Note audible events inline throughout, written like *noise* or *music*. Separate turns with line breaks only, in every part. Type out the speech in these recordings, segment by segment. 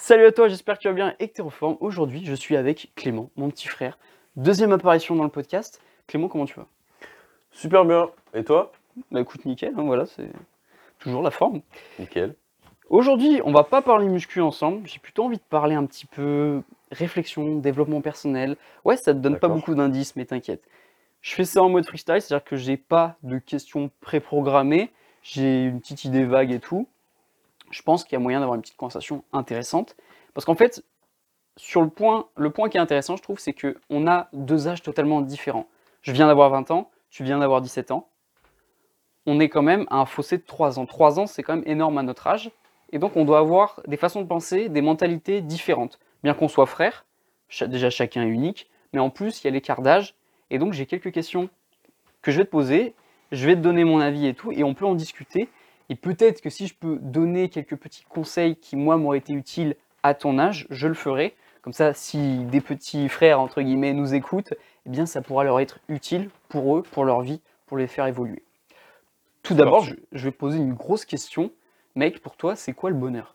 Salut à toi, j'espère que tu vas bien et que tu es en forme. Aujourd'hui, je suis avec Clément, mon petit frère. Deuxième apparition dans le podcast. Clément, comment tu vas?
Super bien. Et toi?
Bah écoute, nickel, hein, voilà, c'est toujours la forme.
Nickel.
Aujourd'hui, on va pas parler muscu ensemble, j'ai plutôt envie de parler un petit peu réflexion, développement personnel. Ouais, ça te donne pas beaucoup d'indices, mais t'inquiète. Je fais ça en mode freestyle, c'est-à-dire que j'ai pas de questions préprogrammées, j'ai une petite idée vague et tout. Je pense qu'il y a moyen d'avoir une petite conversation intéressante. Parce qu'en fait, sur le point, le point qui est intéressant, je trouve, c'est qu'on a deux âges totalement différents. Je viens d'avoir 20 ans, tu viens d'avoir 17 ans. On est quand même à un fossé de 3 ans. 3 ans, c'est quand même énorme à notre âge. Et donc, on doit avoir des façons de penser, des mentalités différentes. Bien qu'on soit frères, déjà chacun est unique, mais en plus, il y a l'écart d'âge. Et donc, j'ai quelques questions que je vais te poser. Je vais te donner mon avis et tout, et on peut en discuter. Et peut-être que si je peux donner quelques petits conseils qui, moi, m'auraient été utiles à ton âge, je le ferai. Comme ça, si des petits frères, entre guillemets, nous écoutent, eh bien, ça pourra leur être utile pour eux, pour leur vie, pour les faire évoluer. Tout d'abord, je, je vais poser une grosse question. Mec, pour toi, c'est quoi le bonheur?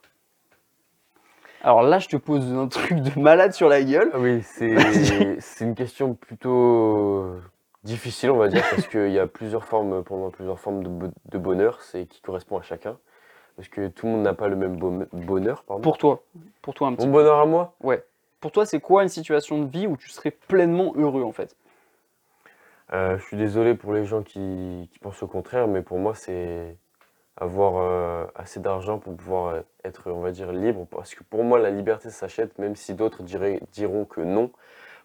Alors là, je te pose un truc de malade sur la gueule.
Ah oui, c'est *laughs* c'est une question plutôt difficile, on va dire, parce qu'il y a plusieurs formes, pour moi, plusieurs formes de, bo- de bonheur, c'est qui correspond à chacun. Parce que tout le monde n'a pas le même bon- bonheur, pardon.
Pour toi, pour toi un petit
Mon
peu.
bonheur à moi?
Ouais. Pour toi, c'est quoi une situation de vie où tu serais pleinement heureux en fait?
Euh, je suis désolé pour les gens qui, qui pensent le contraire, mais pour moi, c'est avoir euh, assez d'argent pour pouvoir euh, être, on va dire, libre. Parce que pour moi, la liberté s'achète, même si d'autres diraient- diront que non.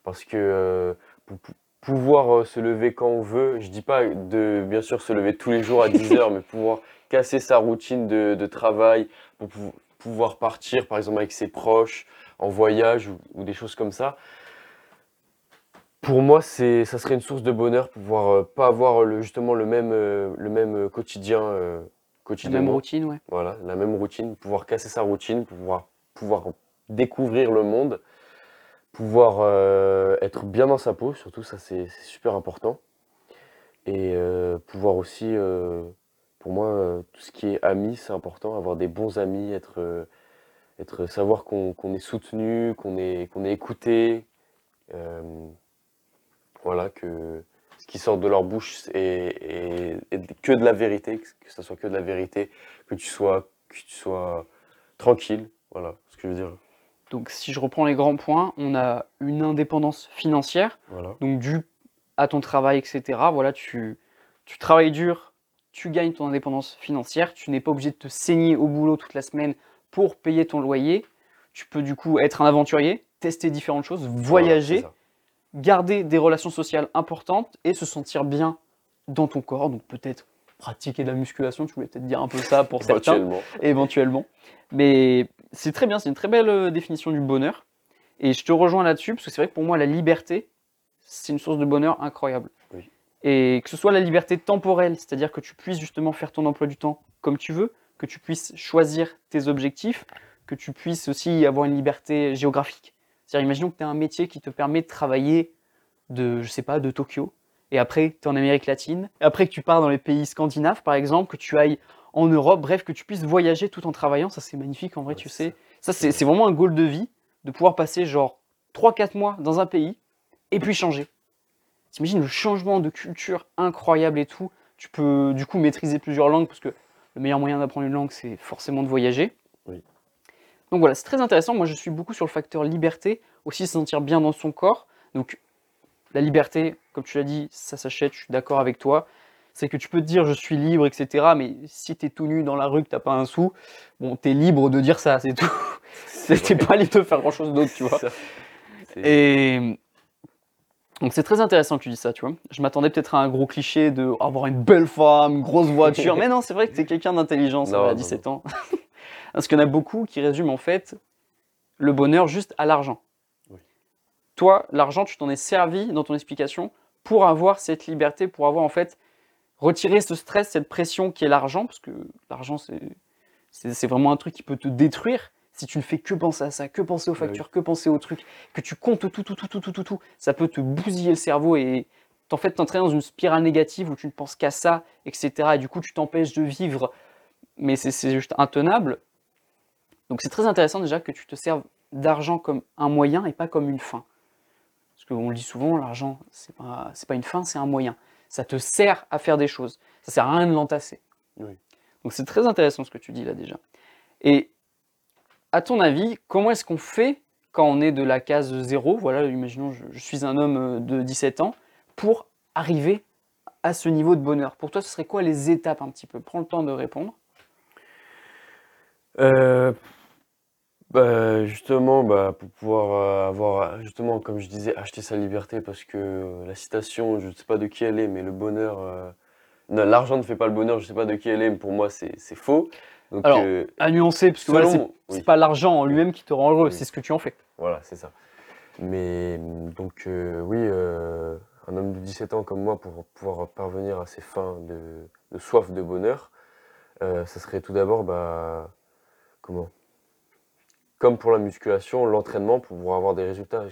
Parce que euh, pour pouvoir euh, se lever quand on veut, je dis pas de, bien sûr, se lever tous les jours à *laughs* 10 heures, mais pouvoir casser sa routine de, de travail, pour pou- pouvoir partir, par exemple, avec ses proches, en voyage ou, ou des choses comme ça. Pour moi, c'est, ça serait une source de bonheur pouvoir euh, pas avoir le, justement le même, euh, le même euh, quotidien euh,
La même routine, ouais.
Voilà, la même routine, pouvoir casser sa routine, pouvoir, pouvoir découvrir le monde, pouvoir euh, être bien dans sa peau, surtout ça c'est super important. Et euh, pouvoir aussi, euh, pour moi, tout ce qui est amis, c'est important, avoir des bons amis, être, être, savoir qu'on est soutenu, qu'on est, est écouté. voilà, que ce qui sort de leur bouche est, est- que de la vérité, que ça soit que de la vérité, que tu sois, que tu sois tranquille. Voilà ce que je veux dire.
Donc si je reprends les grands points, on a une indépendance financière,
Voilà.
donc dû à ton travail, etc. Voilà, tu, tu travailles dur, tu gagnes ton indépendance financière, tu n'es pas obligé de te saigner au boulot toute la semaine pour payer ton loyer. Tu peux du coup être un aventurier, tester différentes choses, voyager,
Voilà,
garder des relations sociales importantes et se sentir bien dans ton corps. Donc peut-être pratiquer de la musculation, tu voulais peut-être dire un peu ça pour *laughs* certains
Éventuellement.
éventuellement. Mais c'est très bien, c'est une très belle euh, définition du bonheur. Et je te rejoins là-dessus, parce que c'est vrai que pour moi, la liberté, c'est une source de bonheur incroyable.
Oui.
Et que ce soit la liberté temporelle, c'est-à-dire que tu puisses justement faire ton emploi du temps comme tu veux, que tu puisses choisir tes objectifs, que tu puisses aussi avoir une liberté géographique. C'est-à-dire, imaginons que tu as un métier qui te permet de travailler de, je sais pas, de Tokyo, et après, tu es en Amérique latine, et après que tu pars dans les pays scandinaves, par exemple, que tu ailles en Europe, bref, que tu puisses voyager tout en travaillant, ça c'est magnifique en vrai,
Ouais,
tu sais. Ça c'est c'est vraiment un goal de vie, de pouvoir passer genre 3-4 mois dans un pays, et puis changer. T'imagines le changement de culture incroyable et tout. Tu peux du coup maîtriser plusieurs langues, parce que le meilleur moyen d'apprendre une langue, c'est forcément de voyager.
Oui.
Donc voilà, c'est très intéressant. Moi, je suis beaucoup sur le facteur liberté, aussi se sentir bien dans son corps. Donc la liberté, comme tu l'as dit, ça s'achète, je suis d'accord avec toi. C'est que tu peux te dire je suis libre, etc. Mais si tu es tout nu dans la rue, que t'as pas un sou, bon, tu es libre de dire ça, c'est tout.
Vrai.
pas libre de faire grand chose d'autre, tu vois. Et donc c'est très intéressant que tu dis ça, tu vois. Je m'attendais peut-être à un gros cliché de avoir une belle femme, une grosse voiture, mais non, c'est vrai que t'es quelqu'un d'intelligent, à
non,
17 ans. *laughs* Parce qu'il y en a beaucoup qui résument en fait le bonheur juste à l'argent.
Oui.
Toi, l'argent, tu t'en es servi dans ton explication pour avoir cette liberté, pour avoir en fait retiré ce stress, cette pression qui est l'argent, parce que l'argent c'est vraiment un truc qui peut te détruire si tu ne fais que penser à ça, que penser aux
Bah oui.
factures, que penser aux trucs, que tu comptes tout, tout, tout, tout, tout, tout, tout, ça peut te bousiller le cerveau et en fait t'entraîner dans une spirale négative où tu ne penses qu'à ça, etc. Et du coup tu t'empêches de vivre, mais c'est juste intenable. Donc c'est très intéressant déjà que tu te serves d'argent comme un moyen et pas comme une fin. Parce qu'on le dit souvent, l'argent, c'est pas, pas une fin, c'est un moyen. Ça te sert à faire des choses. Ça sert à rien de l'entasser.
Oui.
Donc c'est très intéressant ce que tu dis là déjà. Et à ton avis, comment est-ce qu'on fait quand on est de la case zéro, voilà, imaginons je, je suis un homme euh, de 17 ans, pour arriver à ce niveau de bonheur? Pour toi, ce serait quoi les étapes un petit peu? Prends le temps de répondre.
Euh, bah, justement, bah, pour pouvoir euh, avoir, justement, comme je disais, acheter sa liberté, parce que euh, la citation, je ne sais pas de qui elle est, mais le bonheur, euh, non, l'argent ne fait pas le bonheur, je ne sais pas de qui elle est, mais pour moi, c'est c'est faux. Donc,
Alors, À nuancer, parce que voilà, c'est
mon-
c'est
oui.
pas l'argent en lui-même qui te rend heureux,
Oui.
c'est ce que tu en fais.
Voilà, c'est ça. Mais mm, donc, oui, euh, un homme de 17 ans comme moi, pour pouvoir parvenir à ses fins de, de soif de bonheur, ça serait tout d'abord, bah, comment? Comme pour la musculation, l'entraînement pour pouvoir avoir des résultats.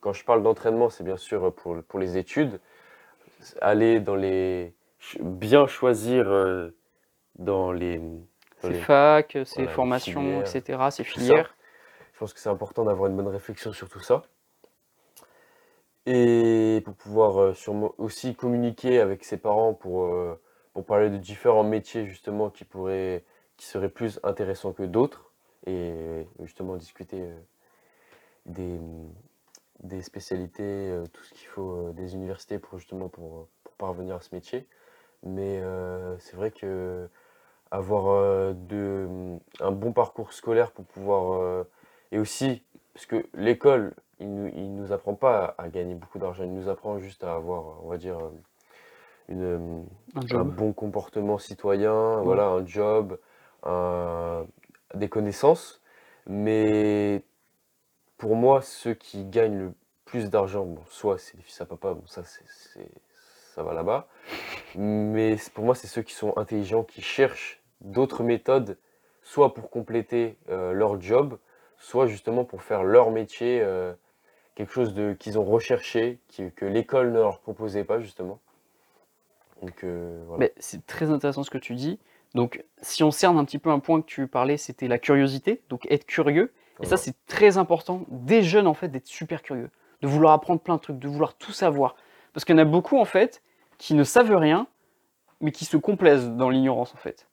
Quand je parle d'entraînement, c'est bien sûr pour, pour les études. Aller dans les. Bien choisir euh, dans les. dans les-
facs,
voilà, les
formations,
filières,
etc.,
ça.
filières.
Je pense que c'est important d'avoir une bonne réflexion sur tout ça. Et pour pouvoir euh, sûrement aussi communiquer avec ses parents pour, euh, pour parler de différents métiers justement qui pourraient, qui seraient plus intéressants que d'autres. Et justement discuter euh, des, des spécialités, euh, tout ce qu'il faut, euh, des universités pour justement pour, pour parvenir à ce métier. Mais euh, c'est vrai que avoir euh, de, un bon parcours scolaire pour pouvoir euh, et aussi, parce que l'école, il nous, il nous apprend pas à, gagner beaucoup d'argent, il nous apprend juste à avoir, on va dire, euh, une, euh,
Un
bon comportement citoyen, voilà, un job, un- des connaissances. Mais pour moi, ceux qui gagnent le plus d'argent, bon, soit c'est les fils à papa, bon, ça, c'est, ça va là-bas. Mais pour moi, c'est ceux qui sont intelligents, qui cherchent d'autres méthodes, soit pour compléter euh, leur job, soit justement pour faire leur métier, euh, quelque chose qu'ils ont recherché, que l'école ne leur proposait pas, justement. Euh.
Mais c'est très intéressant ce que tu dis. Donc, si on cerne un petit peu un point que tu parlais, c'était la curiosité, donc être curieux. Et ça, c'est très important, des jeunes, en fait, d'être super curieux, de vouloir apprendre plein de trucs, de vouloir tout savoir. Parce qu'il y en a beaucoup, en fait, qui ne savent rien, mais qui se complaisent dans l'ignorance, en fait.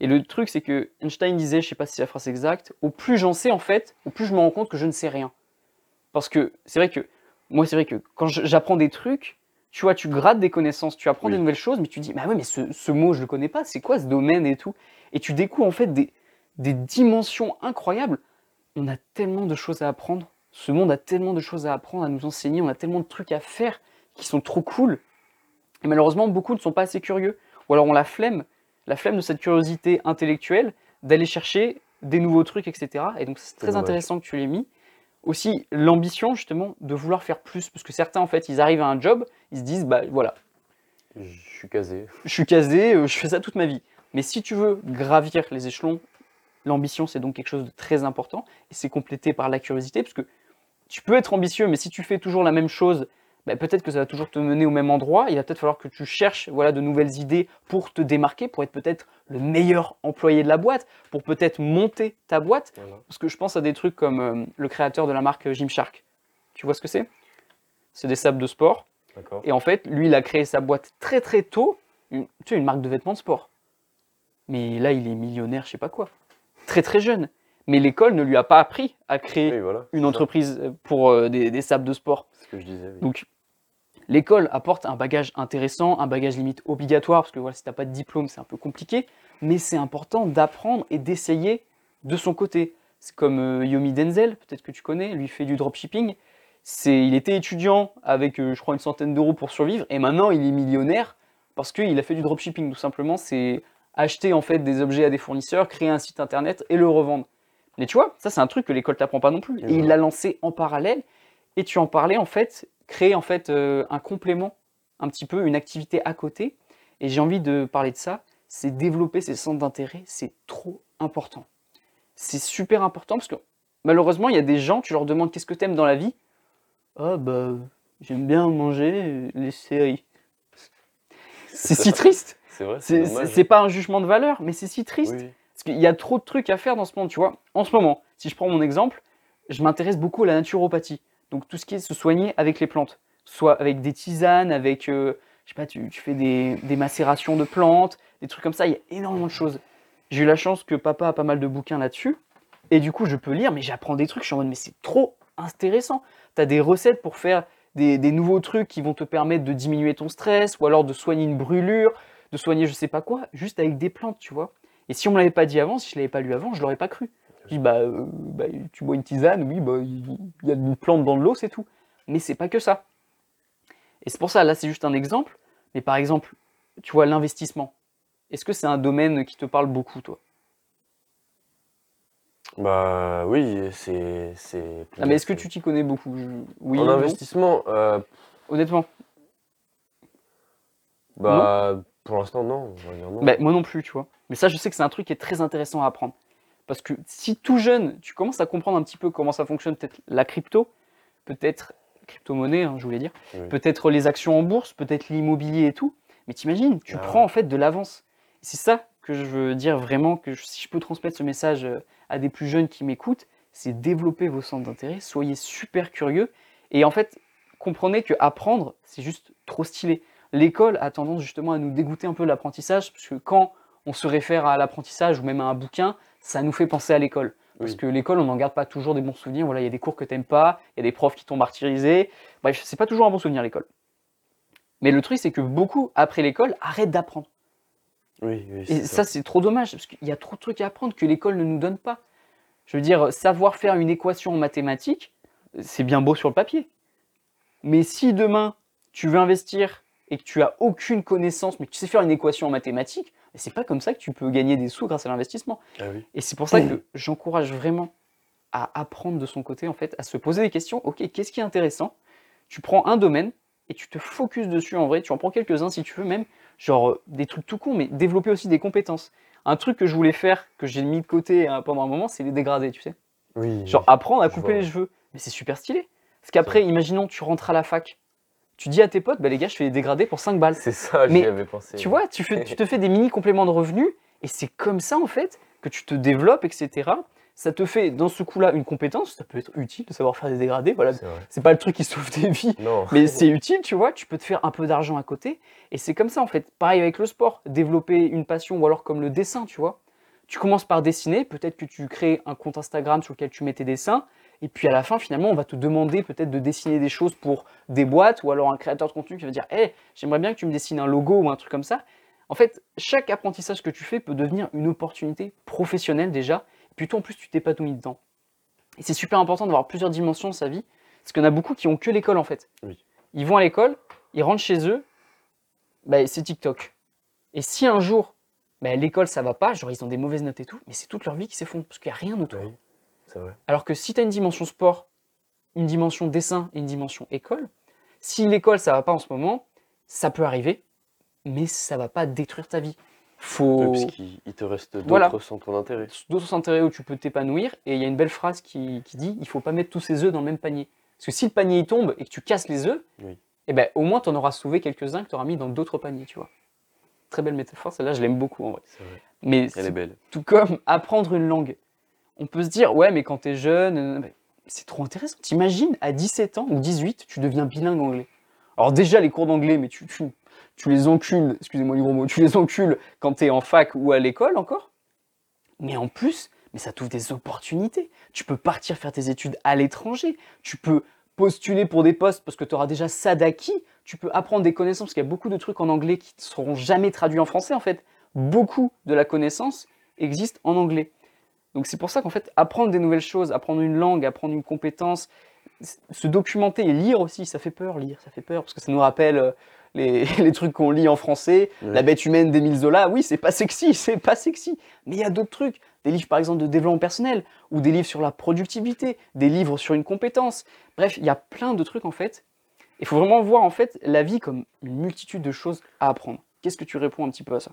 Et le truc, c'est que Einstein disait, je sais pas si c'est la phrase exacte, au plus j'en sais, en fait, au plus je me rends compte que je ne sais rien. Parce que c'est vrai que, moi, c'est vrai que quand j'apprends des trucs, tu vois, tu grattes des connaissances, tu apprends
Oui.
des nouvelles choses, mais tu dis, bah ouais, mais ce, ce mot, je le connais pas, c'est quoi ce domaine et tout? Et tu découvres, en fait, des, des dimensions incroyables. On a tellement de choses à apprendre. Ce monde a tellement de choses à apprendre, à nous enseigner. On a tellement de trucs à faire qui sont trop cool. Et malheureusement, beaucoup ne sont pas assez curieux. Ou alors on la flemme, la flemme de cette curiosité intellectuelle, d'aller chercher des nouveaux trucs, etc. Et donc c'est très intéressant que tu l'aies mis. Aussi l'ambition justement de vouloir faire plus, parce que certains en fait ils arrivent à un job, ils se disent bah voilà,
Je suis casé.
je suis casé, euh, je fais ça toute ma vie. Mais si tu veux gravir les échelons, l'ambition c'est donc quelque chose de très important et c'est complété par la curiosité parce que tu peux être ambitieux, mais si tu fais toujours la même chose, bah, peut-être que ça va toujours te mener au même endroit. Il va peut-être falloir que tu cherches voilà, de nouvelles idées pour te démarquer, pour être peut-être le meilleur employé de la boîte, pour peut-être monter ta boîte.
Voilà.
Parce que je pense à des trucs comme euh, le créateur de la marque euh, Gymshark. Tu vois ce que c'est? C'est des sables de sport. Et en fait, lui, il a créé sa boîte très très tôt, une, tu sais, une marque de vêtements de sport. Mais là, il est millionnaire, je sais pas quoi. Très très jeune. Mais l'école ne lui a pas appris à créer
Oui, voilà. c'est
une entreprise euh, pour euh, des, des sables de sport.
C'est ce que je disais. oui.
Donc, l'école apporte un bagage intéressant, un bagage limite obligatoire, parce que voilà, si tu n'as pas de diplôme, c'est un peu compliqué. Mais c'est important d'apprendre et d'essayer de son côté. C'est comme euh, Yomi Denzel, peut-être que tu connais, lui fait du dropshipping. C'est, il était étudiant avec, euh, je crois, une centaine d'euros pour survivre, et maintenant il est millionnaire parce qu'il a fait du dropshipping. Tout simplement, c'est acheter en fait des objets à des fournisseurs, créer un site internet et le revendre. Mais tu vois, ça c'est un truc que l'école t'apprend pas non plus. Et il l'a lancé en parallèle. Et tu en parlais en fait, créer en fait euh, un complément, un petit peu une activité à côté. Et j'ai envie de parler de ça. C'est développer ses centres d'intérêt. C'est trop important. C'est super important parce que malheureusement il y a des gens, tu leur demandes qu'est-ce que t'aimes dans la vie? Ah bah j'aime bien manger les séries. C'est si triste. *laughs*
C'est vrai, c'est
pas un jugement de valeur, mais c'est si triste.
Oui.
Parce qu'il y a trop de trucs à faire dans ce monde, tu vois. En ce moment, Si je prends mon exemple, je m'intéresse beaucoup à la naturopathie. Donc tout ce qui est se soigner avec les plantes, soit avec des tisanes, avec, euh, je sais pas, tu, fais des, des macérations de plantes, des trucs comme ça, il y a énormément de choses. J'ai eu la chance que papa a pas mal de bouquins là-dessus, et du coup je peux lire, mais j'apprends des trucs, je suis en mode, mais c'est trop intéressant. Tu as des recettes pour faire des, des nouveaux trucs qui vont te permettre de diminuer ton stress, ou alors de soigner une brûlure, de soigner je sais pas quoi, juste avec des plantes, tu vois. Et si on me l'avait pas dit avant, si je l'avais pas lu avant, je l'aurais pas cru. Je dis, bah, euh, bah, tu bois une tisane, oui, bah, il y a une plante dans de l'eau, c'est tout. Mais c'est pas que ça. Et c'est pour ça, là, c'est juste un exemple. Mais par exemple, tu vois, l'investissement. Est-ce que c'est un domaine qui te parle beaucoup, toi?
Bah oui, c'est c'est
Ah, mais est-ce que tu t'y connais beaucoup? Je- Oui,
En
non?
investissement, euh,
Honnêtement,
bah pour l'instant non, on va dire non.
bah, moi non plus, tu vois. Mais ça, je sais que c'est un truc qui est très intéressant à apprendre. Parce que si tout jeune, tu commences à comprendre un petit peu comment ça fonctionne, peut-être la crypto, peut-être crypto-monnaie, hein, je voulais dire,
Oui.
peut-être les actions en bourse, peut-être l'immobilier et tout. Mais t'imagines, tu
Ah.
prends en fait de l'avance. C'est ça que je veux dire vraiment, que je- si je peux transmettre ce message euh, à des plus jeunes qui m'écoutent, c'est développer vos centres d'intérêt, soyez super curieux. Et en fait, comprenez que apprendre, c'est juste trop stylé. L'école a tendance justement à nous dégoûter un peu de l'apprentissage, parce que quand on se réfère à l'apprentissage ou même à un bouquin, ça nous fait penser à l'école. Parce
Oui.
que l'école, on n'en garde pas toujours des bons souvenirs. Voilà, il y a des cours que t'aimes pas, il y a des profs qui t'ont martyrisé. Bref, c'est pas toujours un bon souvenir l'école. Mais le truc, c'est que beaucoup, après l'école, arrêtent d'apprendre.
Oui, oui,
Et
c'est
ça, c'est trop dommage, parce qu'il y a trop de trucs à apprendre que l'école ne nous donne pas. Je veux dire, savoir faire une équation en mathématiques, c'est bien beau sur le papier. Mais si demain, tu veux investir et que tu as aucune connaissance, mais que tu sais faire une équation en mathématiques, c'est pas comme ça que tu peux gagner des sous grâce à l'investissement.
Ah oui.
Et c'est pour ça que j'encourage vraiment à apprendre de son côté, en fait, à se poser des questions. Ok, qu'est-ce qui est intéressant? Tu prends un domaine et tu te focuses dessus en vrai. Tu en prends quelques-uns si tu veux, même genre euh, des trucs tout cons, mais développer aussi des compétences. Un truc que je voulais faire, que j'ai mis de côté hein, pendant un moment, c'est les dégradés, tu sais.
Oui.
Genre apprendre à couper les cheveux. Mais c'est super stylé. Parce qu'après, imaginons, tu rentres à la fac. Tu dis à tes potes, bah les gars, je fais des dégradés pour 5 balles.
C'est ça,
Mais
j'y avais pensé.
Tu vois, tu, fais, tu *laughs* te fais des mini compléments de revenus et c'est comme ça en fait que tu te développes, etc. Ça te fait dans ce coup-là une compétence, ça peut être utile de savoir faire des dégradés. Voilà,
C'est
pas le truc qui sauve des vies,
Non. *laughs*
mais c'est utile, tu vois. Tu peux te faire un peu d'argent à côté et c'est comme ça en fait. Pareil avec le sport, développer une passion ou alors comme le dessin, tu vois. Tu commences par dessiner, peut-être que tu crées un compte Instagram sur lequel tu mets tes dessins. Et puis à la fin, finalement, on va te demander peut-être de dessiner des choses pour des boîtes ou alors un créateur de contenu qui va dire Hey, j'aimerais bien que tu me dessines un logo ou un truc comme ça. En fait, chaque apprentissage que tu fais peut devenir une opportunité professionnelle déjà. Et puis toi, en plus, tu t'épanouis dedans. Et c'est super important d'avoir plusieurs dimensions de sa vie. Parce qu'il y en a beaucoup qui ont que l'école en fait.
Oui.
Ils vont à l'école, ils rentrent chez eux, bah, c'est TikTok. Et si un jour, bah, l'école ça va pas, genre ils ont des mauvaises notes et tout, mais c'est toute leur vie qui s'effondre parce qu'il n'y a rien autour.
Oui, vrai.
Alors que si tu as une dimension sport, une dimension dessin et une dimension école, si l'école ça va pas en ce moment, ça peut arriver, mais ça va pas détruire ta vie. Faut
parce il te reste d'autres
Voilà.
centres d'intérêt.
d'autres intérêts où tu peux t'épanouir. Et il y a une belle phrase qui, qui dit il faut pas mettre tous ses œufs dans le même panier. Parce que si le panier il tombe et que tu casses les œufs,
Oui.
eh ben, au moins tu en auras sauvé quelques-uns que tu auras mis dans d'autres paniers, tu vois. Très belle métaphore, celle-là je l'aime beaucoup en vrai.
C'est vrai.
Mais
Elle
c'est
est belle.
tout comme apprendre une langue. On peut se dire, ouais, mais quand t'es jeune, euh, c'est trop intéressant. T'imagines, à 17 ans ou 18, tu deviens bilingue anglais. Alors déjà, les cours d'anglais, mais tu, les encules, excusez-moi du gros mot, tu les encules quand t'es en fac ou à l'école encore. Mais en plus, mais ça t'ouvre des opportunités. Tu peux partir faire tes études à l'étranger. Tu peux postuler pour des postes parce que tu auras déjà ça d'acquis. Tu peux apprendre des connaissances parce qu'il y a beaucoup de trucs en anglais qui ne seront jamais traduits en français en fait. Beaucoup de la connaissance existe en anglais. Donc c'est pour ça qu'en fait, apprendre des nouvelles choses, apprendre une langue, apprendre une compétence, se documenter et lire aussi, ça fait peur, lire, ça fait peur, parce que ça nous rappelle euh, les, *laughs* les trucs qu'on lit en français,
Ouais.
La bête humaine d'Émile Zola, oui, c'est pas sexy, *laughs* c'est pas sexy. Mais il y a d'autres trucs, des livres par exemple de développement personnel, ou des livres sur la productivité, des livres sur une compétence. Bref, il y a plein de trucs en fait. Il faut vraiment voir en fait la vie comme une multitude de choses à apprendre. Qu'est-ce que tu réponds un petit peu à ça?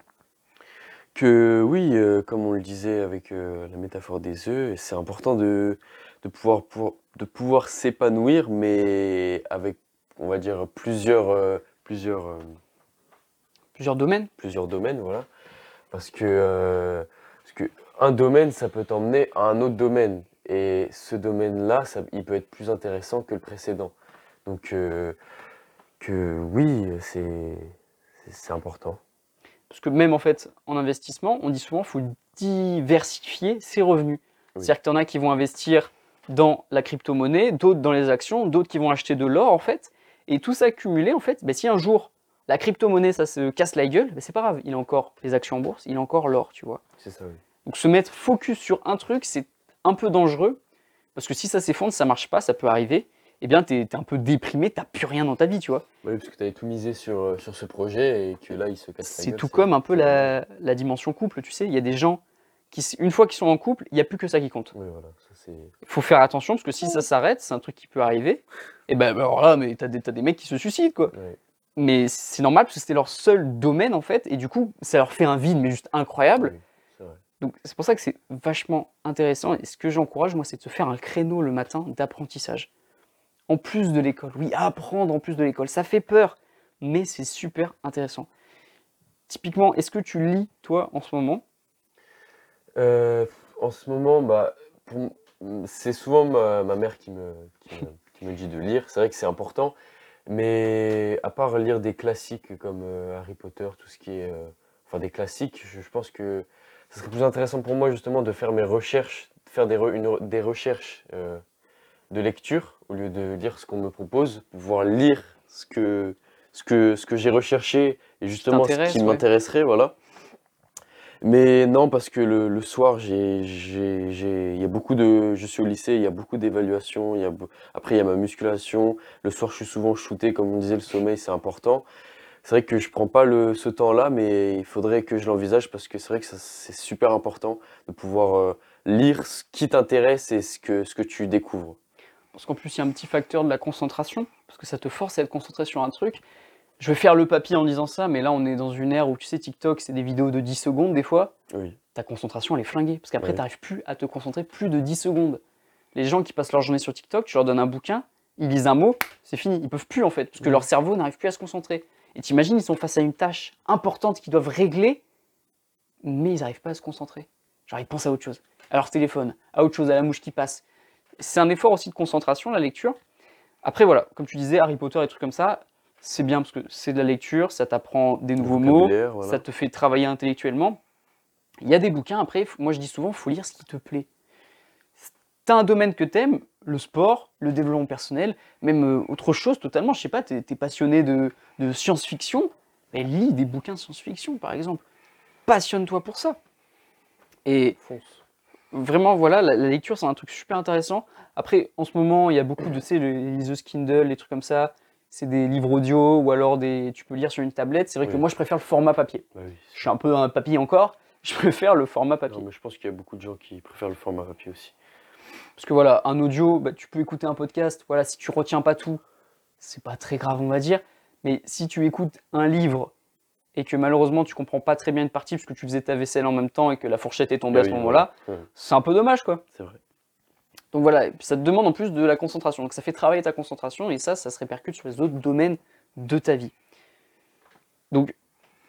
Que oui, euh, comme on le disait avec euh, la métaphore des œufs, c'est important de, de pouvoir, pour, de pouvoir s'épanouir, mais avec, on va dire, plusieurs, euh, plusieurs,
Plusieurs domaines
plusieurs domaines, voilà. Parce que, euh, parce que un domaine, ça peut t'emmener à un autre domaine. et ce domaine-là, ça- il peut être plus intéressant que le précédent. Donc, que oui, c'est c'est- c'est important.
Parce que même en fait, en investissement, on dit souvent qu'il faut diversifier ses revenus.
Oui.
C'est-à-dire que tu en as qui vont investir dans la crypto-monnaie, d'autres dans les actions, d'autres qui vont acheter de l'or en fait. Et tout ça cumulé, en fait, bah, si un jour la crypto-monnaie ça se casse la gueule, bah, c'est pas grave, il a encore les actions en bourse, il a encore l'or, tu vois.
C'est ça, oui.
Donc se mettre focus sur un truc, c'est un peu dangereux. Parce que si ça s'effondre, ça marche pas, ça peut arriver. Eh bien, tu es, un peu déprimé, t'as plus rien dans ta vie, tu vois.
Oui, parce que tu avais tout misé sur, euh, sur ce projet et que là, il se casse
C'est tout comme un peu la, la dimension couple, tu sais. Il y a des gens qui, une fois qu'ils sont en couple, il n'y a plus que ça qui compte.
Oui, voilà, ça
faut faire attention parce que si ça s'arrête, c'est un truc qui peut arriver. Et ben bah, alors là, mais t'as des, t'as des mecs qui se suicident, quoi. Mais c'est normal parce que c'était leur seul domaine, en fait. Et du coup, ça leur fait un vide, mais juste incroyable.
Oui.
Donc c'est pour ça que c'est vachement intéressant. Et ce que j'encourage, moi, c'est de se faire un créneau le matin d'apprentissage. En plus de l'école. Oui, apprendre en plus de l'école. Ça fait peur, mais c'est super intéressant. Typiquement, est-ce que tu lis, toi, en ce moment?
Euh, en ce moment, bah, pour- c'est souvent ma, ma mère qui me, qui me, *laughs* qui me dit de lire. C'est vrai que c'est important. Mais à part lire des classiques comme euh, Harry Potter, tout ce qui est... euh, enfin, des classiques, je, je pense que ce serait plus intéressant pour moi justement de faire mes recherches, de faire des, re- une re- des recherches de lecture au lieu de lire ce qu'on me propose, pouvoir lire ce que, ce que, ce que j'ai recherché et justement ce qui
ouais.
m'intéresserait, voilà. Mais non, parce que le, le soir, j'ai, il y a beaucoup de, je suis au lycée, il y a beaucoup d'évaluations, il y a, après il y a ma musculation. Le soir, je suis souvent shooté, comme on disait, le sommeil, c'est important. C'est vrai que je prends pas le, ce temps-là, mais il faudrait que je l'envisage parce que c'est vrai que c'est super important de pouvoir euh, lire ce qui t'intéresse et ce que, ce que tu découvres.
Parce qu'en plus, il y a un petit facteur de la concentration, parce que ça te force à être concentré sur un truc. Je vais faire le papier en disant ça, mais là, on est dans une ère où, tu sais, TikTok, c'est des vidéos de 10 secondes, des fois.
Oui,
Ta concentration, elle est flinguée, parce qu'après, tu n'arrives plus à te concentrer plus de 10 secondes. Les gens qui passent leur journée sur TikTok, tu leur donnes un bouquin, ils lisent un mot, c'est fini, ils peuvent plus, en fait, parce que leur cerveau n'arrive plus à se concentrer. Et t'imagines, ils sont face à une tâche importante qu'ils doivent régler, mais ils n'arrivent pas à se concentrer. Genre, ils pensent à autre chose, à leur téléphone, à autre chose, à la mouche qui passe. C'est un effort aussi de concentration, la lecture. Après, voilà, comme tu disais, Harry Potter et trucs comme ça, c'est bien parce que c'est de la lecture, ça t'apprend des nouveaux mots,
voilà.
ça te fait travailler intellectuellement. Il y a des bouquins, après, moi je dis souvent, il faut lire ce qui te plaît. T'as un domaine que t'aimes, le sport, le développement personnel, même euh, autre chose totalement, je sais pas, t'es es passionné de, de science-fiction, mais lis des bouquins de science-fiction par exemple. Passionne-toi pour ça. Et
Fonce.
Vraiment, voilà, la, la lecture, c'est un truc super intéressant. Après, en ce moment, il y a beaucoup de, tu sais, les liseuses Kindle, les trucs comme ça. C'est des livres audio ou alors des, tu peux lire sur une tablette. C'est vrai que
Oui.
moi, je préfère le format papier.
Bah oui.
Je suis un peu un papy encore. *laughs* Je préfère le format papier.
Non, mais je pense qu'il y a beaucoup de gens qui préfèrent le format papier aussi.
Parce que voilà, un audio, bah, tu peux écouter un podcast. Voilà, si tu retiens pas tout, c'est pas très grave, on va dire. Mais si tu écoutes un livre et que malheureusement tu comprends pas très bien une partie parce que tu faisais ta vaisselle en même temps et que la fourchette est tombée
Ah
à ce
oui,
moment-là.
Ouais,
c'est un peu dommage quoi.
c'est vrai.
Donc voilà, et puis ça te demande en plus de la concentration. Donc ça fait travailler ta concentration et ça, ça se répercute sur les autres domaines de ta vie. Donc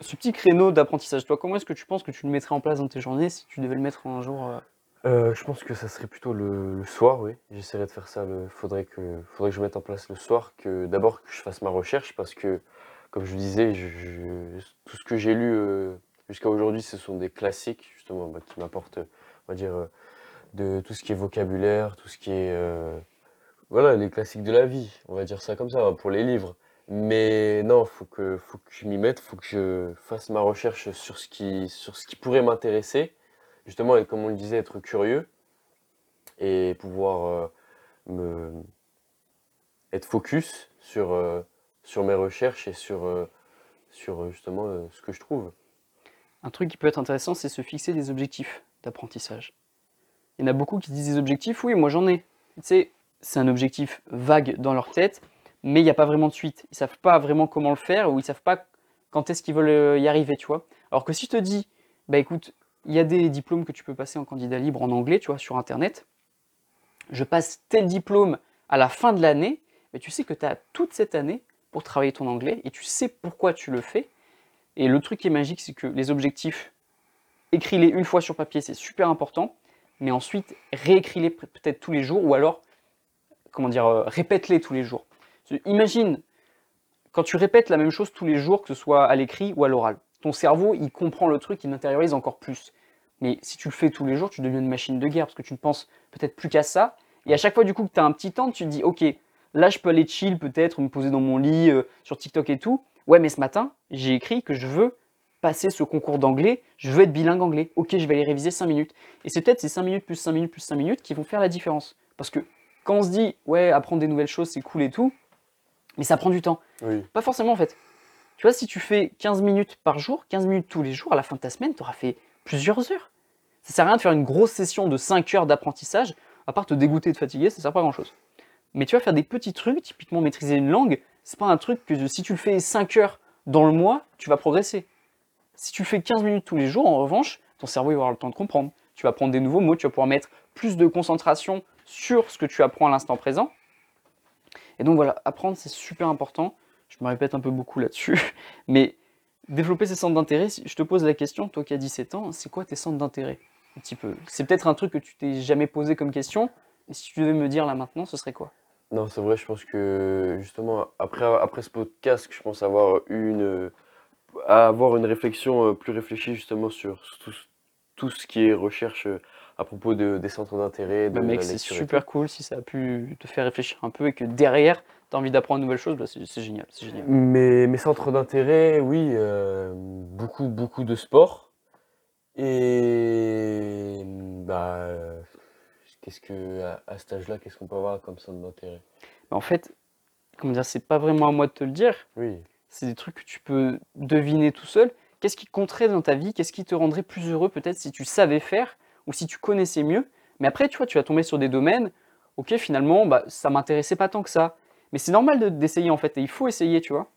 ce petit créneau d'apprentissage, toi, comment est-ce que tu penses que tu le mettrais en place dans tes journées si tu devais le mettre un jour euh,
Euh, je pense que ça serait plutôt le, le soir, oui. J'essaierai de faire ça. Le, faudrait que, faudrait que je mette en place le soir, que d'abord que je fasse ma recherche, parce que, comme je disais, tout ce que j'ai lu euh, jusqu'à aujourd'hui, ce sont des classiques, justement, bah, qui m'apportent, on va dire, euh, de tout ce qui est vocabulaire, tout ce qui est, euh, voilà, les classiques de la vie, on va dire ça comme ça, hein, pour les livres. Mais non, faut que, faut que je m'y mette, faut que je fasse ma recherche sur ce qui, sur ce qui pourrait m'intéresser justement, et comme on le disait, être curieux et pouvoir me être focus sur, sur mes recherches et sur, euh, sur euh, justement euh, ce que je trouve.
Un truc qui peut être intéressant, c'est se fixer des objectifs d'apprentissage. Il y en a beaucoup qui disent des objectifs, oui, moi j'en ai. Tu sais, c'est un objectif vague dans leur tête, mais il n'y a pas vraiment de suite. Ils savent pas vraiment comment le faire ou ils savent pas quand est-ce qu'ils veulent y arriver, tu vois. Alors que si je te dis, bah écoute, il y a des diplômes que tu peux passer en candidat libre en anglais, tu vois, sur Internet. Je passe tel diplôme à la fin de l'année, mais tu sais que tu as toute cette année pour travailler ton anglais et tu sais pourquoi tu le fais. Et le truc qui est magique, c'est que les objectifs, écris-les une fois sur papier, c'est super important. mais ensuite réécris-les peut- peut-être tous les jours ou alors, comment dire, euh, répète-les tous les jours. Imagine, quand tu répètes la même chose tous les jours, que ce soit à l'écrit ou à l'oral, ton cerveau, il comprend le truc, il l'intériorise encore plus. Mais si tu le fais tous les jours, tu deviens une machine de guerre parce que tu ne penses peut-être plus qu'à ça. Et à chaque fois, du coup, que tu as un petit temps, tu te dis, ok, là, je peux aller chill peut-être, me poser dans mon lit, euh, sur TikTok et tout. Ouais, mais ce matin, j'ai écrit que je veux passer ce concours d'anglais, je veux être bilingue anglais. Ok, je vais aller réviser 5 minutes. Et c'est peut-être ces 5 minutes plus 5 minutes plus 5 minutes qui vont faire la différence. Parce que quand on se dit, ouais, apprendre des nouvelles choses, c'est cool et tout, mais ça prend du temps.
Oui.
Pas forcément en fait. Tu vois, si tu fais 15 minutes par jour, 15 minutes tous les jours, à la fin de ta semaine, tu auras fait plusieurs heures. Ça sert à rien de faire une grosse session de 5 heures d'apprentissage, à part te dégoûter et te fatiguer, ça sert pas à grand chose. Mais tu vas faire des petits trucs, typiquement maîtriser une langue, c'est pas un truc que si tu le fais 5 heures dans le mois, tu vas progresser. Si tu le fais 15 minutes tous les jours, en revanche, ton cerveau va avoir le temps de comprendre. Tu vas apprendre des nouveaux mots, tu vas pouvoir mettre plus de concentration sur ce que tu apprends à l'instant présent. Et donc voilà, apprendre c'est super important. Je me répète un peu beaucoup là-dessus, *laughs* mais développer ses centres d'intérêt, je te pose la question, toi qui as 17 ans, c'est quoi tes centres d'intérêt. C'est peut-être un truc que tu t'es jamais posé comme question, et si tu devais me dire là maintenant, ce serait quoi?
Non, c'est vrai, je pense que justement, après, après ce podcast, je pense avoir eu une, à avoir une réflexion euh, plus réfléchie justement sur tout, tout ce qui est recherche euh, à propos de, des centres d'intérêt, de
Bah, mec,
la
c'est
lecture et
super cool si ça a pu te faire réfléchir un peu et que derrière, tu as envie d'apprendre de nouvelles choses, bah, c'est c'est génial, c'est génial.
Mes, mes centres d'intérêt, oui, euh, beaucoup, beaucoup de sport. Et bah, euh, qu'est-ce que, à, à cet âge-là, qu'est-ce qu'on peut avoir comme centre d'intérêt?
Mais en fait, comment dire, c'est pas vraiment à moi de te le dire,
Oui,
c'est des trucs que tu peux deviner tout seul. Qu'est-ce qui compterait dans ta vie? Qu'est-ce qui te rendrait plus heureux peut-être si tu savais faire ou si tu connaissais mieux? Mais après, tu vois, tu vas tomber sur des domaines, ok, finalement, bah, ça m'intéressait pas tant que ça. Mais c'est normal de- d'essayer en fait, et il faut essayer, tu vois.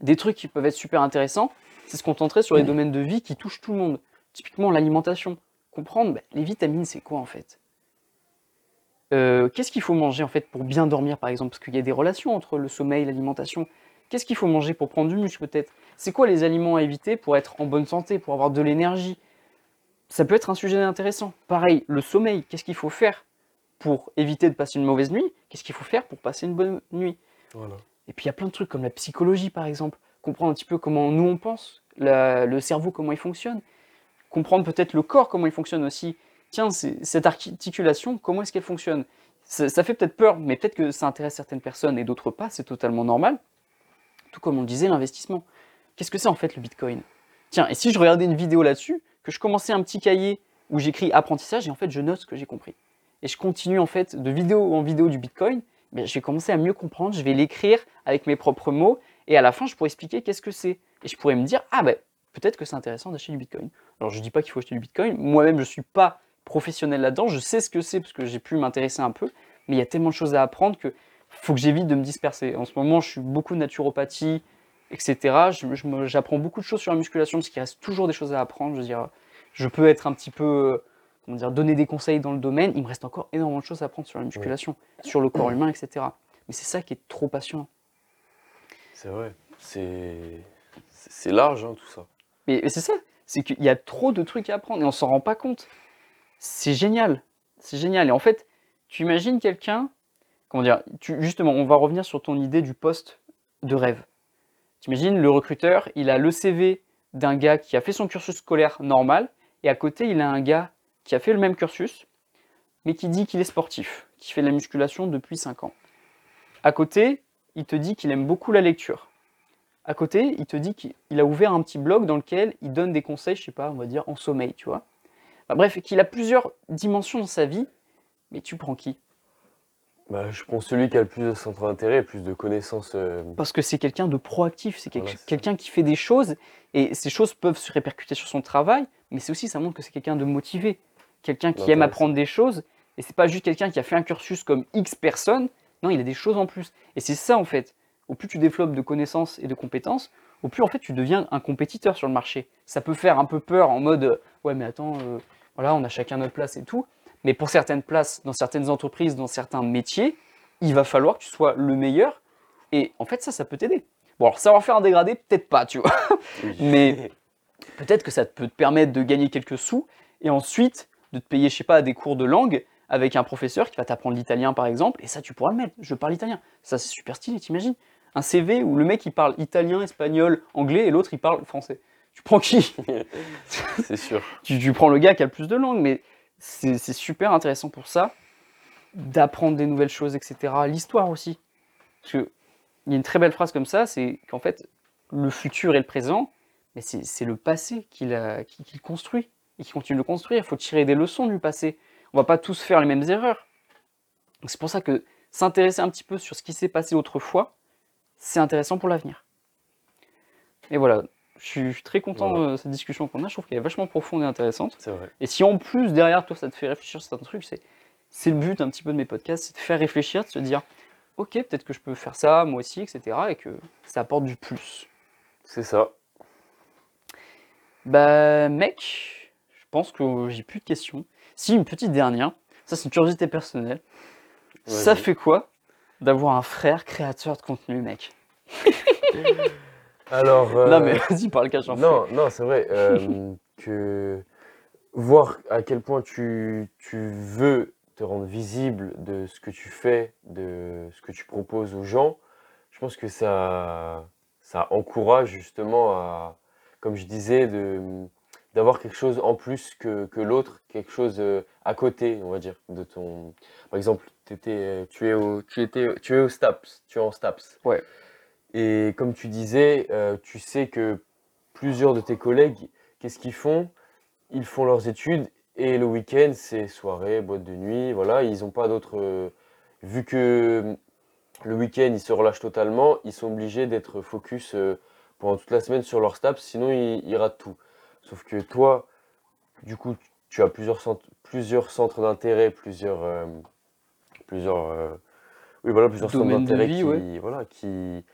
Des trucs qui peuvent être super intéressants, c'est se concentrer sur les domaines de vie qui touchent tout le monde. Typiquement l'alimentation. Comprendre, bah, les vitamines, c'est quoi en fait? Euh, Qu'est-ce qu'il faut manger en fait pour bien dormir par exemple? Parce qu'il y a des relations entre le sommeil et l'alimentation. Qu'est-ce qu'il faut manger pour prendre du muscle peut-être? C'est quoi les aliments à éviter pour être en bonne santé, pour avoir de l'énergie? Ça peut être un sujet intéressant. Pareil, le sommeil, qu'est-ce qu'il faut faire pour éviter de passer une mauvaise nuit? Qu'est-ce qu'il faut faire pour passer une bonne nuit?
Voilà.
Et puis il y a plein de trucs comme la psychologie par exemple, comprendre un petit peu comment nous on pense, la- le cerveau comment il fonctionne, comprendre peut-être le corps comment il fonctionne aussi. Tiens, cette articulation, comment est-ce qu'elle fonctionne? Ça, fait peut-être peur, mais peut-être que ça intéresse certaines personnes et d'autres pas, c'est totalement normal. Tout comme on le disait, l'investissement. Qu'est-ce que c'est en fait le Bitcoin? Tiens, et si je regardais une vidéo là-dessus, que je commençais un petit cahier où j'écris apprentissage et en fait je note ce que j'ai compris. Et je continue en fait de vidéo en vidéo du Bitcoin, mais je vais commencer à mieux comprendre, je vais l'écrire avec mes propres mots et à la fin je pourrais expliquer qu'est-ce que c'est. Et je pourrais me dire, ah ben peut-être que c'est intéressant d'acheter du Bitcoin. Alors je dis pas qu'il faut acheter du Bitcoin, moi-même je suis pas professionnel là-dedans, je sais ce que c'est parce que j'ai pu m'intéresser un peu, mais il y a tellement de choses à apprendre que faut que j'évite de me disperser. En ce moment, je suis beaucoup de naturopathie, etc. J'apprends beaucoup de choses sur la musculation parce qu'il reste toujours des choses à apprendre. Je veux dire, je peux être un petit peu, comment dire, donner des conseils dans le domaine. Il me reste encore énormément de choses à apprendre sur la musculation, sur le corps humain, etc. Mais c'est ça qui est trop passionnant.
C'est vrai. C'est, c'est large, hein, tout ça.
Mais, mais c'est ça, c'est qu'il y a trop de trucs à apprendre et on s'en rend pas compte. C'est génial, c'est génial. Et en fait, tu imagines quelqu'un, comment dire, justement, on va revenir sur ton idée du poste de rêve. Tu imagines le recruteur, il a le CV d'un gars qui a fait son cursus scolaire normal et à côté, il a un gars qui a fait le même cursus, mais qui dit qu'il est sportif, qui fait de la musculation depuis 5 ans. À côté, il te dit qu'il aime beaucoup la lecture. À côté, il te dit qu'il a ouvert un petit blog dans lequel il donne des conseils, je sais pas, on va dire en sommeil, tu vois. Enfin, bref, qu'il a plusieurs dimensions dans sa vie, mais tu prends qui?
Bah, je prends celui qui a le plus de centre d'intérêt, plus de connaissances. euh,
Parce que c'est quelqu'un de proactif, c'est quel-
Voilà, c'est ça.
quelqu'un qui fait des choses, et ces choses peuvent se répercuter sur son travail, mais c'est aussi, ça montre que c'est quelqu'un de motivé, quelqu'un qui aime apprendre des choses, et c'est pas juste quelqu'un qui a fait un cursus comme X personnes, non, il a des choses en plus. Et c'est ça en fait, au plus tu développes de connaissances et de compétences, au plus en fait tu deviens un compétiteur sur le marché. Ça peut faire un peu peur en mode, euh, ouais mais attends, euh, voilà, on a chacun notre place et tout, mais pour certaines places, dans certaines entreprises, dans certains métiers, il va falloir que tu sois le meilleur, et en fait ça, ça peut t'aider. Bon alors savoir faire un dégradé, peut-être pas, tu vois. *laughs* Mais- Peut-être que ça peut te permettre de gagner quelques sous et ensuite de te payer, je sais pas, des cours de langue avec un professeur qui va t'apprendre l'italien par exemple, et ça tu pourras le mettre, je parle italien. Ça c'est super stylé, t'imagines? Un CV où le mec il parle italien, espagnol, anglais, et l'autre il parle français. Tu prends qui? *laughs*
C'est sûr.
tu, tu prends le gars qui a le plus de langues, mais c'est super intéressant pour ça, d'apprendre des nouvelles choses, etc. L'histoire aussi. Parce que il y a une très belle phrase comme ça, c'est qu'en fait, le futur et le présent, mais c'est le passé qu'il construit et qui continue de le construire. Il faut tirer des leçons du passé. On va pas tous faire les mêmes erreurs. C'est pour ça que s'intéresser un petit peu sur ce qui s'est passé autrefois, c'est intéressant pour l'avenir. Et voilà, je suis très content
Voilà.
de cette discussion qu'on a. Je trouve qu'elle est vachement profonde et intéressante.
C'est vrai.
Et si en plus derrière toi ça te fait réfléchir sur un truc, c'est c'est le but un petit peu de mes podcasts, c'est de faire réfléchir, de se dire ok peut-être que je peux faire ça moi aussi, etc. Et que ça apporte du plus.
C'est ça.
Bah mec, je pense que j'ai plus de questions. Si une petite dernière, ça c'est une curiosité personnelle. Ça fait quoi d'avoir un frère créateur de contenu, mec? *laughs*
Alors.
Non
euh,
mais vas-y parle cache en
Non, non, c'est vrai. euh, *laughs* que voir à quel point tu, tu veux te rendre visible de ce que tu fais, de ce que tu proposes aux gens, je pense que ça, ça encourage justement à, comme je disais, de, d'avoir quelque chose en plus que, que l'autre, quelque chose euh, à côté, on va dire, de ton... Par exemple, t'étais, euh, tu, es au, tu, étais, tu es au STAPS, tu es en STAPS.
Ouais.
Et comme tu disais, euh, tu sais que plusieurs de tes collègues, qu'est-ce qu'ils font? Ils font leurs études et le week-end, c'est soirée, boîte de nuit, voilà, ils n'ont pas d'autre... euh, vu que hum, le week-end, ils se relâchent totalement, ils sont obligés d'être focus euh, pendant toute la semaine sur leur STAPS, sinon ils, ils ratent tout. Sauf que toi, du coup, tu as plusieurs centres, plusieurs centres d'intérêt, plusieurs, euh, plusieurs, euh, oui, voilà, plusieurs centres
Domaines de
d'intérêt
vie,
qui,
ouais.
voilà, qui,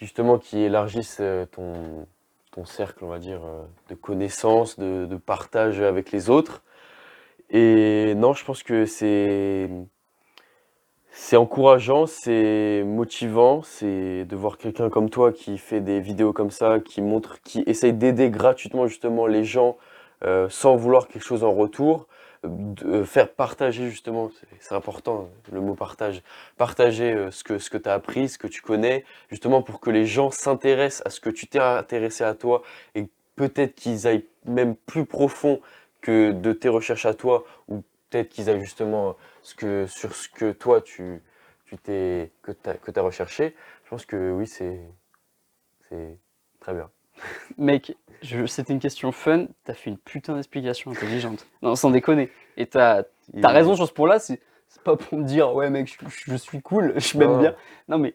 justement, qui élargissent euh, ton, cercle, on va dire, euh, de connaissances, de, de partage avec les autres. Et non, je pense que c'est, c'est encourageant, c'est motivant, c'est de voir quelqu'un comme toi qui fait des vidéos comme ça, qui montre, qui essaye d'aider gratuitement justement les gens euh, sans vouloir quelque chose en retour, de euh, faire partager justement, c'est important le mot partage, partager euh, ce que, ce que tu as appris, ce que tu connais, justement pour que les gens s'intéressent à ce que tu t'es intéressé à toi et peut-être qu'ils aillent même plus profond que de tes recherches à toi ou peut-être qu'ils aillent justement ce que, sur ce que toi tu, t'es, que tu as, t'as recherché. Je pense que oui, c'est très bien. *laughs*
Mec, c'était une question fun, t'as fait une putain d'explication intelligente. Non, sans déconner. Et t'as t'as raison sur ce point-là, c'est c'est pas pour me dire ouais mec, je, je suis cool, *laughs* je m'aime bien. Non mais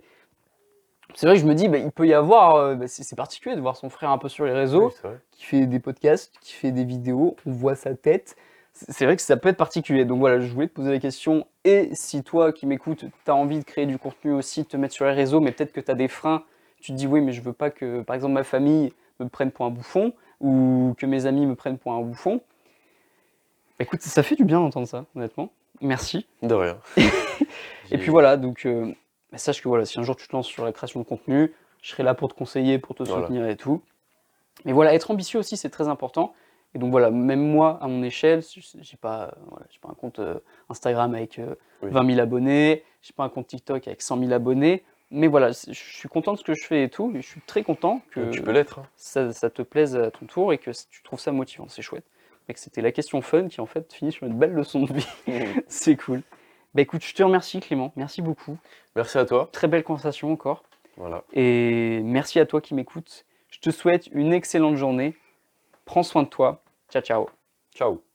c'est vrai que je me dis, bah, il peut y avoir, euh, bah, c'est particulier de voir son frère un peu sur les réseaux,
Oui,
qui fait des podcasts, qui fait des vidéos, on voit sa tête. C'est c'est vrai que ça peut être particulier. Donc voilà, je voulais te poser la question. Et si toi qui m'écoutes, tu as envie de créer du contenu aussi, de te mettre sur les réseaux, mais peut-être que tu as des freins, tu te dis oui, mais je veux pas que, par exemple, ma famille me prenne pour un bouffon ou que mes amis me prennent pour un bouffon. Bah, écoute, ça fait du bien d'entendre ça, honnêtement. Merci.
De rien. *laughs*
Et puis voilà, donc euh, bah, sache que voilà, si un jour tu te lances sur la création de contenu, je serai là pour te conseiller, pour te
Voilà.
soutenir et tout. Mais voilà, être ambitieux aussi, c'est très important. Et donc voilà, même moi, à mon échelle, j'ai pas, voilà, j'ai pas un compte euh, Instagram avec euh,
Oui.
20 000 abonnés, j'ai pas un compte TikTok avec 100 000 abonnés. Mais voilà, je suis content de ce que je fais et tout. Et je suis très content que
tu peux l'être. hein.
ça, ça te plaise à ton tour et que tu trouves ça motivant. C'est chouette. Mec, c'était la question fun qui en fait finit sur une belle leçon de vie. *laughs* *laughs* c'est cool. Bah écoute, je te remercie Clément, merci beaucoup.
Merci à toi.
Très belle conversation encore.
Voilà.
Et merci à toi qui m'écoutes. Je te souhaite une excellente journée. Prends soin de toi. Ciao, ciao.
Ciao.